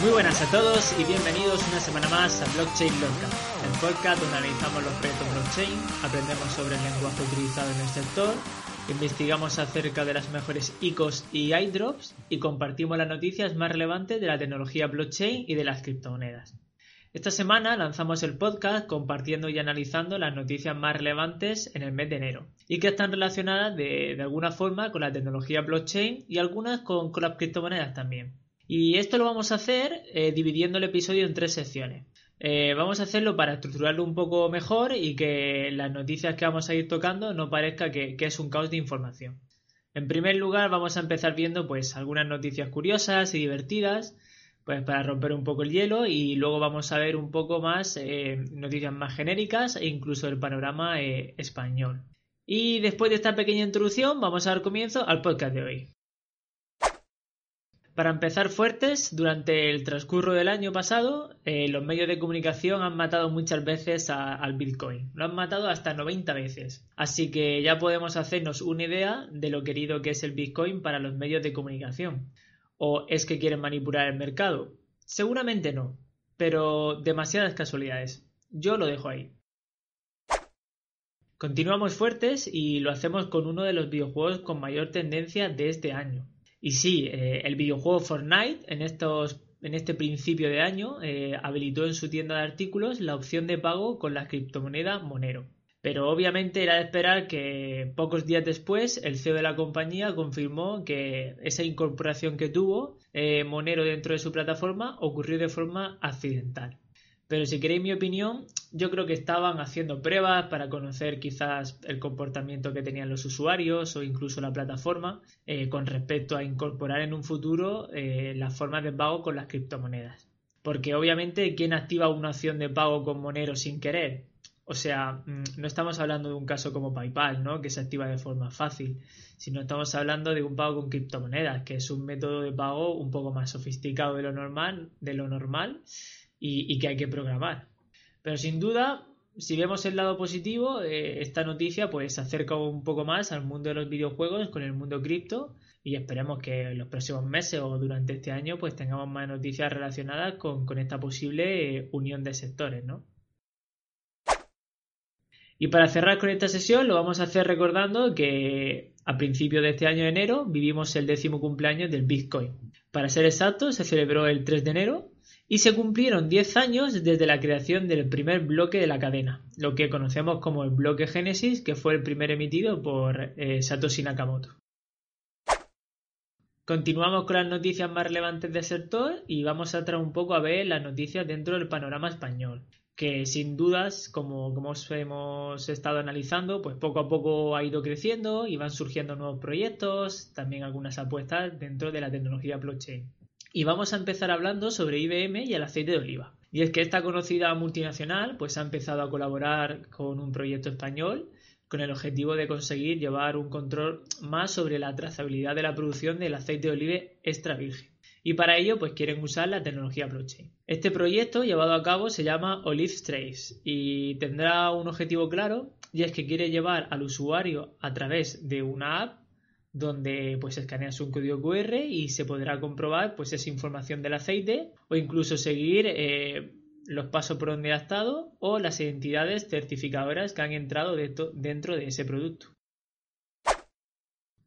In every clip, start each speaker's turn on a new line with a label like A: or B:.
A: Muy buenas a todos y bienvenidos una semana más a Blockchain Lorca, el podcast donde analizamos los proyectos blockchain, aprendemos sobre el lenguaje utilizado en el sector, investigamos acerca de las mejores ICOs y iDrops y compartimos las noticias más relevantes de la tecnología blockchain y de las criptomonedas. Esta semana lanzamos el podcast compartiendo y analizando las noticias más relevantes en el mes de enero y que están relacionadas de, alguna forma con la tecnología blockchain y algunas con, las criptomonedas también. Y esto lo vamos a hacer eh, dividiendo el episodio en tres secciones. Eh, vamos a hacerlo para estructurarlo un poco mejor y que las noticias que vamos a ir tocando no parezca que, que es un caos de información. En primer lugar, vamos a empezar viendo pues algunas noticias curiosas y divertidas pues para romper un poco el hielo y luego vamos a ver un poco más eh, noticias más genéricas e incluso el panorama eh, español. Y después de esta pequeña introducción vamos a dar comienzo al podcast de hoy. Para empezar fuertes, durante el transcurso del año pasado, eh, los medios de comunicación han matado muchas veces al Bitcoin. Lo han matado hasta 90 veces. Así que ya podemos hacernos una idea de lo querido que es el Bitcoin para los medios de comunicación. ¿O es que quieren manipular el mercado? Seguramente no, pero demasiadas casualidades. Yo lo dejo ahí. Continuamos fuertes y lo hacemos con uno de los videojuegos con mayor tendencia de este año. Y sí, eh, el videojuego Fortnite en, estos, en este principio de año eh, habilitó en su tienda de artículos la opción de pago con la criptomoneda Monero. Pero obviamente era de esperar que pocos días después el CEO de la compañía confirmó que esa incorporación que tuvo eh, Monero dentro de su plataforma ocurrió de forma accidental. Pero si queréis mi opinión, yo creo que estaban haciendo pruebas para conocer quizás el comportamiento que tenían los usuarios o incluso la plataforma eh, con respecto a incorporar en un futuro eh, las formas de pago con las criptomonedas. Porque obviamente, ¿quién activa una opción de pago con Monero sin querer? O sea, mm, no estamos hablando de un caso como PayPal, ¿no? Que se activa de forma fácil, sino estamos hablando de un pago con criptomonedas, que es un método de pago un poco más sofisticado de lo normal, de lo normal y, que hay que programar. Pero sin duda, si vemos el lado positivo, eh, esta noticia pues se acerca un poco más al mundo de los videojuegos con el mundo cripto y esperemos que en los próximos meses o durante este año pues tengamos más noticias relacionadas con, esta posible eh, unión de sectores, ¿no? Y para cerrar con esta sesión lo vamos a hacer recordando que a principios de este año de enero vivimos el décimo cumpleaños del Bitcoin. Para ser exacto, se celebró el 3 de enero y se cumplieron 10 años desde la creación del primer bloque de la cadena, lo que conocemos como el bloque Génesis, que fue el primer emitido por eh, Satoshi Nakamoto. Continuamos con las noticias más relevantes del sector y vamos a entrar un poco a ver las noticias dentro del panorama español que sin dudas, como, como hemos estado analizando, pues poco a poco ha ido creciendo y van surgiendo nuevos proyectos, también algunas apuestas dentro de la tecnología blockchain. Y vamos a empezar hablando sobre IBM y el aceite de oliva. Y es que esta conocida multinacional pues ha empezado a colaborar con un proyecto español con el objetivo de conseguir llevar un control más sobre la trazabilidad de la producción del aceite de oliva extra virgen y para ello pues quieren usar la tecnología blockchain. Este proyecto llevado a cabo se llama Olive Trace y tendrá un objetivo claro y es que quiere llevar al usuario a través de una app donde pues escaneas un código QR y se podrá comprobar pues esa información del aceite o incluso seguir eh, los pasos por donde ha estado o las identidades certificadoras que han entrado dentro de ese producto.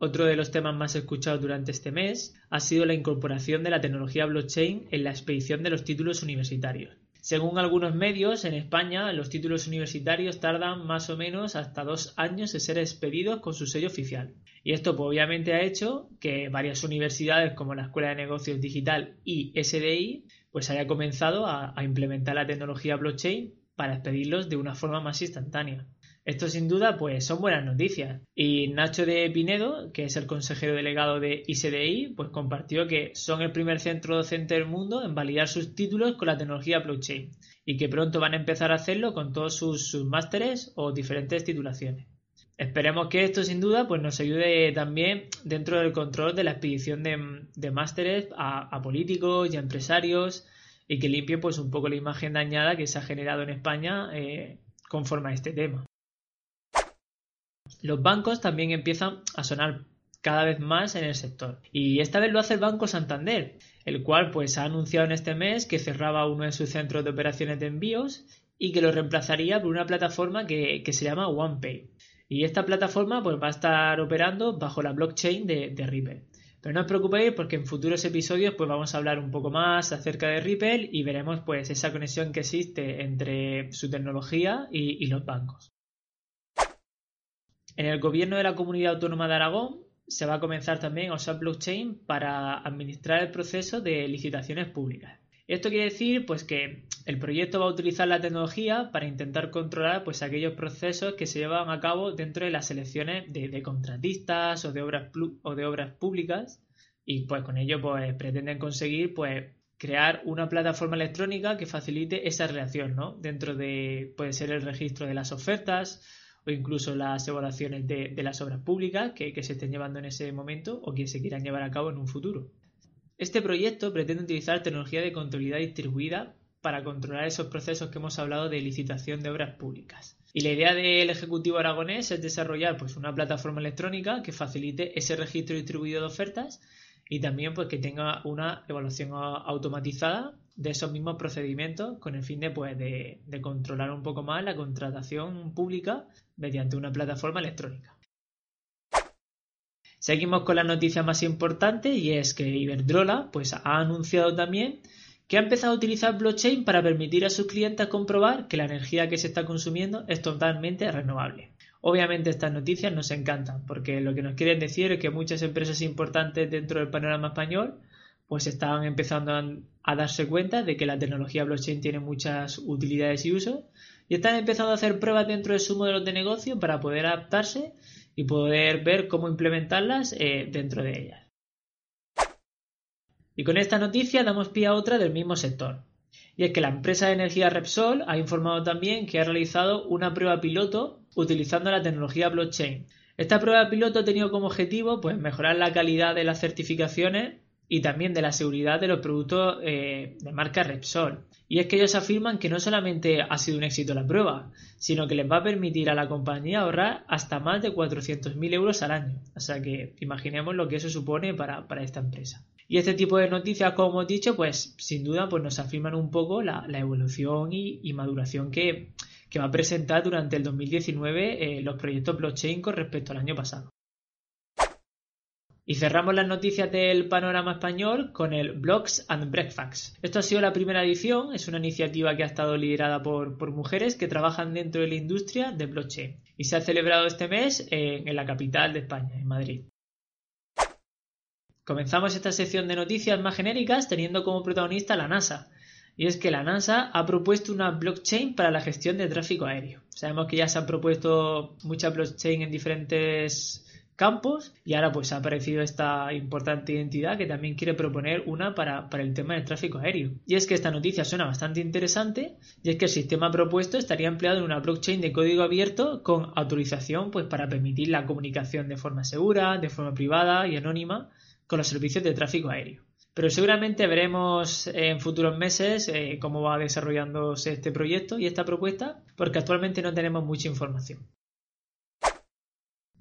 A: Otro de los temas más escuchados durante este mes ha sido la incorporación de la tecnología blockchain en la expedición de los títulos universitarios. Según algunos medios, en España los títulos universitarios tardan más o menos hasta dos años en ser expedidos con su sello oficial. Y esto pues, obviamente ha hecho que varias universidades como la Escuela de Negocios Digital y SDI pues haya comenzado a implementar la tecnología blockchain para expedirlos de una forma más instantánea. Esto sin duda pues son buenas noticias. Y Nacho de Pinedo, que es el consejero delegado de ICDI, pues compartió que son el primer centro docente del mundo en validar sus títulos con la tecnología blockchain y que pronto van a empezar a hacerlo con todos sus, másteres o diferentes titulaciones. Esperemos que esto sin duda pues nos ayude también dentro del control de la expedición de, másteres a, políticos y a empresarios y que limpie pues un poco la imagen dañada que se ha generado en España eh, conforme a este tema. Los bancos también empiezan a sonar cada vez más en el sector. Y esta vez lo hace el Banco Santander, el cual pues ha anunciado en este mes que cerraba uno de sus centros de operaciones de envíos y que lo reemplazaría por una plataforma que, se llama OnePay. Y esta plataforma pues va a estar operando bajo la blockchain de, Ripple. Pero no os preocupéis porque en futuros episodios pues vamos a hablar un poco más acerca de Ripple y veremos pues esa conexión que existe entre su tecnología y, y los bancos. En el gobierno de la Comunidad Autónoma de Aragón se va a comenzar también a usar blockchain para administrar el proceso de licitaciones públicas. Esto quiere decir pues que el proyecto va a utilizar la tecnología para intentar controlar pues aquellos procesos que se llevan a cabo dentro de las selecciones de, contratistas o de obras o de obras públicas y pues con ello pues pretenden conseguir pues crear una plataforma electrónica que facilite esa relación, ¿no? Dentro de puede ser el registro de las ofertas o incluso las evaluaciones de, las obras públicas que, que se estén llevando en ese momento o que se quieran llevar a cabo en un futuro. Este proyecto pretende utilizar tecnología de contabilidad distribuida para controlar esos procesos que hemos hablado de licitación de obras públicas. Y la idea del Ejecutivo aragonés es desarrollar pues, una plataforma electrónica que facilite ese registro distribuido de ofertas y también pues, que tenga una evaluación automatizada de esos mismos procedimientos con el fin de, pues, de controlar un poco más la contratación pública mediante una plataforma electrónica. Seguimos con la noticia más importante y es que Iberdrola pues, ha anunciado también que ha empezado a utilizar blockchain para permitir a sus clientes comprobar que la energía que se está consumiendo es totalmente renovable. Obviamente estas noticias nos encantan porque lo que nos quieren decir es que muchas empresas importantes dentro del panorama español pues están empezando a, darse cuenta de que la tecnología blockchain tiene muchas utilidades y usos y están empezando a hacer pruebas dentro de su modelo de negocio para poder adaptarse y poder ver cómo implementarlas eh, dentro de ellas. Y con esta noticia damos pie a otra del mismo sector. Y es que la empresa de energía Repsol ha informado también que ha realizado una prueba piloto utilizando la tecnología blockchain. Esta prueba piloto ha tenido como objetivo pues, mejorar la calidad de las certificaciones y también de la seguridad de los productos eh, de marca Repsol. Y es que ellos afirman que no solamente ha sido un éxito la prueba, sino que les va a permitir a la compañía ahorrar hasta más de 400.000 euros al año. O sea que imaginemos lo que eso supone para, esta empresa. Y este tipo de noticias, como hemos dicho, pues sin duda pues nos afirman un poco la, evolución y, maduración que, va a presentar durante el 2019 eh, los proyectos blockchain con respecto al año pasado. Y cerramos las noticias del panorama español con el Blogs and Breakfast. Esto ha sido la primera edición, es una iniciativa que ha estado liderada por, mujeres que trabajan dentro de la industria de blockchain y se ha celebrado este mes en, en la capital de España, en Madrid. Comenzamos esta sección de noticias más genéricas teniendo como protagonista la NASA. Y es que la NASA ha propuesto una blockchain para la gestión de tráfico aéreo. Sabemos que ya se han propuesto muchas blockchain en diferentes campos y ahora pues ha aparecido esta importante identidad que también quiere proponer una para, el tema del tráfico aéreo. Y es que esta noticia suena bastante interesante y es que el sistema propuesto estaría empleado en una blockchain de código abierto con autorización pues para permitir la comunicación de forma segura, de forma privada y anónima con los servicios de tráfico aéreo. Pero seguramente veremos en futuros meses eh, cómo va desarrollándose este proyecto y esta propuesta, porque actualmente no tenemos mucha información.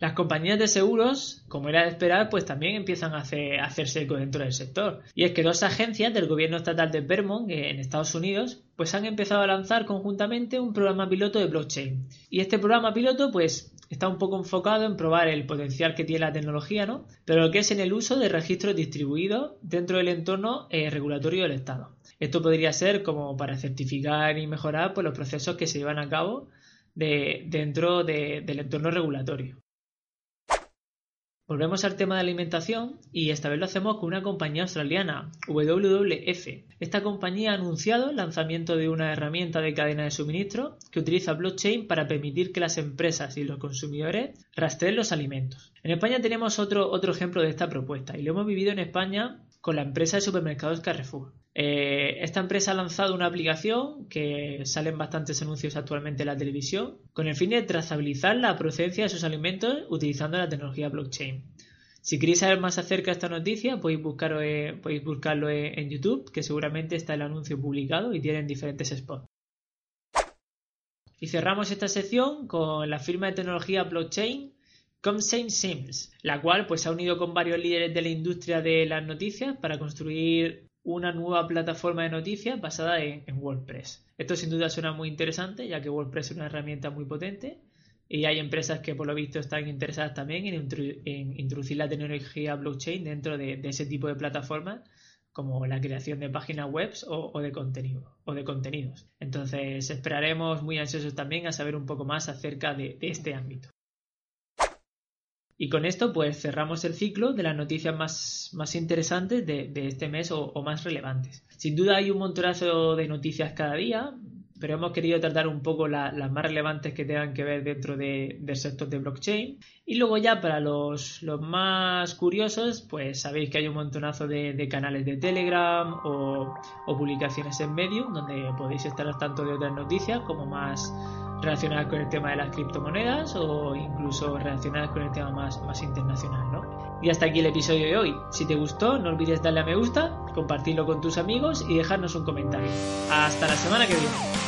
A: Las compañías de seguros, como era de esperar, pues también empiezan a, hacerse eco dentro del sector. Y es que dos agencias del gobierno estatal de Vermont, eh, en Estados Unidos, pues han empezado a lanzar conjuntamente un programa piloto de blockchain. Y este programa piloto, pues está un poco enfocado en probar el potencial que tiene la tecnología, ¿no? Pero lo que es en el uso de registros distribuidos dentro del entorno eh, regulatorio del Estado. Esto podría ser como para certificar y mejorar pues, los procesos que se llevan a cabo dentro del entorno regulatorio. Volvemos al tema de alimentación y esta vez lo hacemos con una compañía australiana, WWF. Esta compañía ha anunciado el lanzamiento de una herramienta de cadena de suministro que utiliza blockchain para permitir que las empresas y los consumidores rastreen los alimentos. En España tenemos otro, otro ejemplo de esta propuesta y lo hemos vivido en España con la empresa de supermercados Carrefour. Eh, esta empresa ha lanzado una aplicación que salen bastantes anuncios actualmente en la televisión con el fin de trazabilizar la procedencia de sus alimentos utilizando la tecnología blockchain. Si queréis saber más acerca de esta noticia, podéis, buscarlo, podéis buscarlo en YouTube, que seguramente está el anuncio publicado y tienen diferentes spots. Y cerramos esta sección con la firma de tecnología blockchain Comsame Sims, la cual pues se ha unido con varios líderes de la industria de las noticias para construir una nueva plataforma de noticias basada en, WordPress. Esto sin duda suena muy interesante, ya que WordPress es una herramienta muy potente y hay empresas que por lo visto están interesadas también en, introducir la tecnología blockchain dentro de, ese tipo de plataformas como la creación de páginas web o de contenidos. Entonces esperaremos muy ansiosos también a saber un poco más acerca de este ámbito. Y con esto pues cerramos el ciclo de las noticias más, más interesantes de, este mes o, más relevantes. Sin duda hay un montonazo de noticias cada día, pero hemos querido tratar un poco las más relevantes que tengan que ver dentro de, del sector de blockchain. Y luego ya para los, los, más curiosos, pues sabéis que hay un montonazo de, canales de Telegram o, o, publicaciones en Medium donde podéis estar al tanto de otras noticias como más relacionadas con el tema de las criptomonedas o incluso relacionadas con el tema más, más internacional, ¿no? Y hasta aquí el episodio de hoy. Si te gustó, no olvides darle a me gusta, compartirlo con tus amigos y dejarnos un comentario. Hasta la semana que viene.